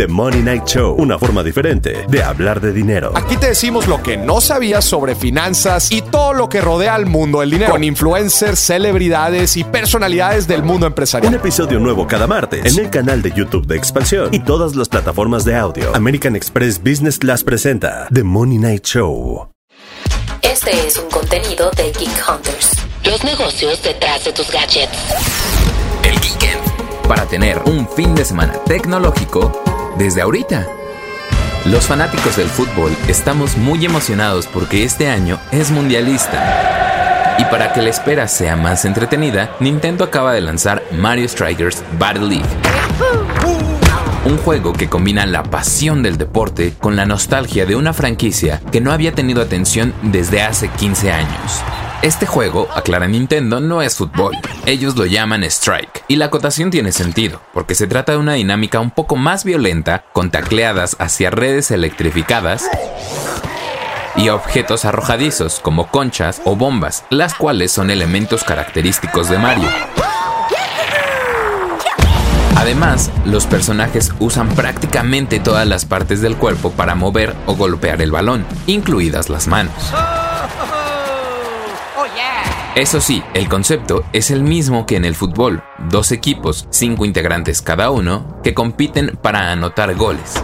The Money Night Show, una forma diferente de hablar de dinero. Aquí te decimos lo que no sabías sobre finanzas y todo lo que rodea al mundo del dinero con influencers, celebridades y personalidades del mundo empresarial. Un episodio nuevo cada martes en el canal de YouTube de Expansión y todas las plataformas de audio. American Express Business Class presenta The Money Night Show. Este es un contenido de Geek Hunters. Los negocios detrás de tus gadgets. El Geekend. Para tener un fin de semana tecnológico desde ahorita. Los fanáticos del fútbol estamos muy emocionados porque este año es mundialista. Y para que la espera sea más entretenida, Nintendo acaba de lanzar Mario Strikers Battle League. Un juego que combina la pasión del deporte con la nostalgia de una franquicia que no había tenido atención desde hace 15 años. Este juego, aclara Nintendo, no es fútbol. Ellos lo llaman Strike. Y la acotación tiene sentido, porque se trata de una dinámica un poco más violenta, con tacleadas hacia redes electrificadas y objetos arrojadizos como conchas o bombas, las cuales son elementos característicos de Mario. Además, los personajes usan prácticamente todas las partes del cuerpo para mover o golpear el balón, incluidas las manos. Eso sí, el concepto es el mismo que en el fútbol, dos equipos, cinco integrantes cada uno, que compiten para anotar goles.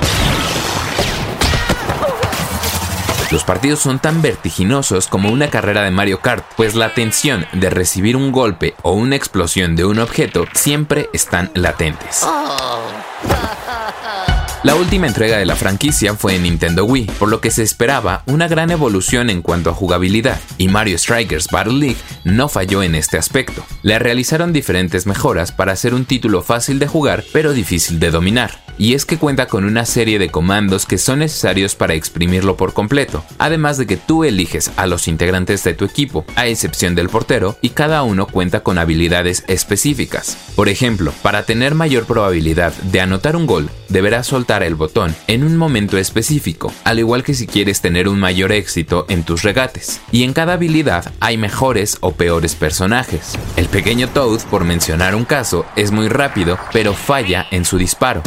Los partidos son tan vertiginosos como una carrera de Mario Kart, pues la tensión de recibir un golpe o una explosión de un objeto siempre están latentes. La última entrega de la franquicia fue en Nintendo Wii, por lo que se esperaba una gran evolución en cuanto a jugabilidad, y Mario Strikers Battle League no falló en este aspecto. Le realizaron diferentes mejoras para hacer un título fácil de jugar, pero difícil de dominar y es que cuenta con una serie de comandos que son necesarios para exprimirlo por completo, además de que tú eliges a los integrantes de tu equipo, a excepción del portero, y cada uno cuenta con habilidades específicas. Por ejemplo, para tener mayor probabilidad de anotar un gol, deberás soltar el botón en un momento específico, al igual que si quieres tener un mayor éxito en tus regates. Y en cada habilidad hay mejores o peores personajes. El pequeño Toad, por mencionar un caso, es muy rápido, pero falla en su disparo.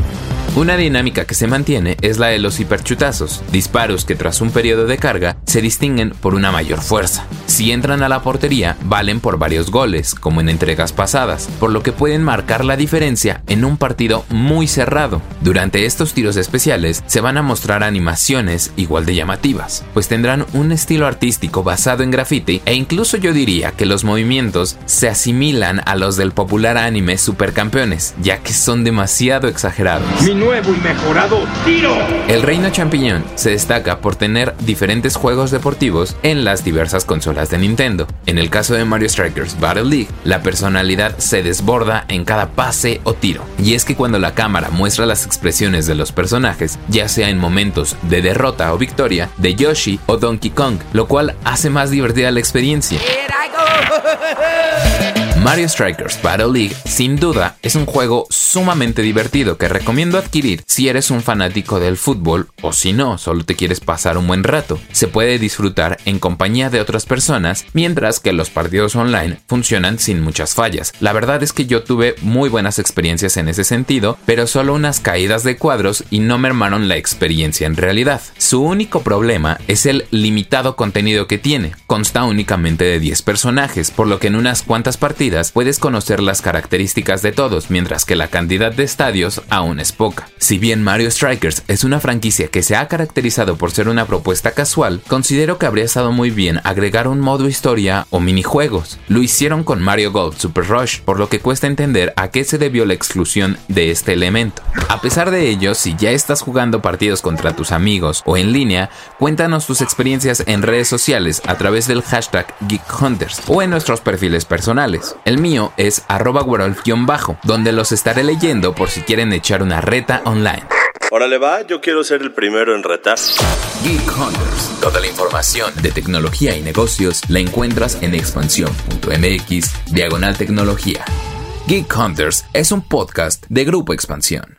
Una dinámica que se mantiene es la de los hiperchutazos, disparos que tras un periodo de carga se distinguen por una mayor fuerza. Si entran a la portería, valen por varios goles, como en entregas pasadas, por lo que pueden marcar la diferencia en un partido muy cerrado. Durante estos tiros especiales se van a mostrar animaciones igual de llamativas, pues tendrán un estilo artístico basado en graffiti e incluso yo diría que los movimientos se asimilan a los del popular anime Supercampeones, ya que son demasiado exagerados nuevo y mejorado tiro. El Reino Champiñón se destaca por tener diferentes juegos deportivos en las diversas consolas de Nintendo. En el caso de Mario Strikers Battle League, la personalidad se desborda en cada pase o tiro. Y es que cuando la cámara muestra las expresiones de los personajes, ya sea en momentos de derrota o victoria, de Yoshi o Donkey Kong, lo cual hace más divertida la experiencia. Mario Strikers Battle League sin duda es un juego sumamente divertido que recomiendo adquirir si eres un fanático del fútbol o si no, solo te quieres pasar un buen rato. Se puede disfrutar en compañía de otras personas mientras que los partidos online funcionan sin muchas fallas. La verdad es que yo tuve muy buenas experiencias en ese sentido, pero solo unas caídas de cuadros y no mermaron la experiencia en realidad. Su único problema es el limitado contenido que tiene. Consta únicamente de 10 personajes, por lo que en unas cuantas puedes conocer las características de todos, mientras que la cantidad de estadios aún es poca. Si bien Mario Strikers es una franquicia que se ha caracterizado por ser una propuesta casual, considero que habría estado muy bien agregar un modo historia o minijuegos. Lo hicieron con Mario Golf Super Rush, por lo que cuesta entender a qué se debió la exclusión de este elemento. A pesar de ello, si ya estás jugando partidos contra tus amigos o en línea, cuéntanos tus experiencias en redes sociales a través del hashtag GeekHunters o en nuestros perfiles personales. El mío es arroba bajo donde los estaré leyendo por si quieren echar una reta online. Órale va, yo quiero ser el primero en retar. Geek Hunters. Toda la información de tecnología y negocios la encuentras en expansión.mx, diagonal tecnología. Geek Hunters es un podcast de Grupo Expansión.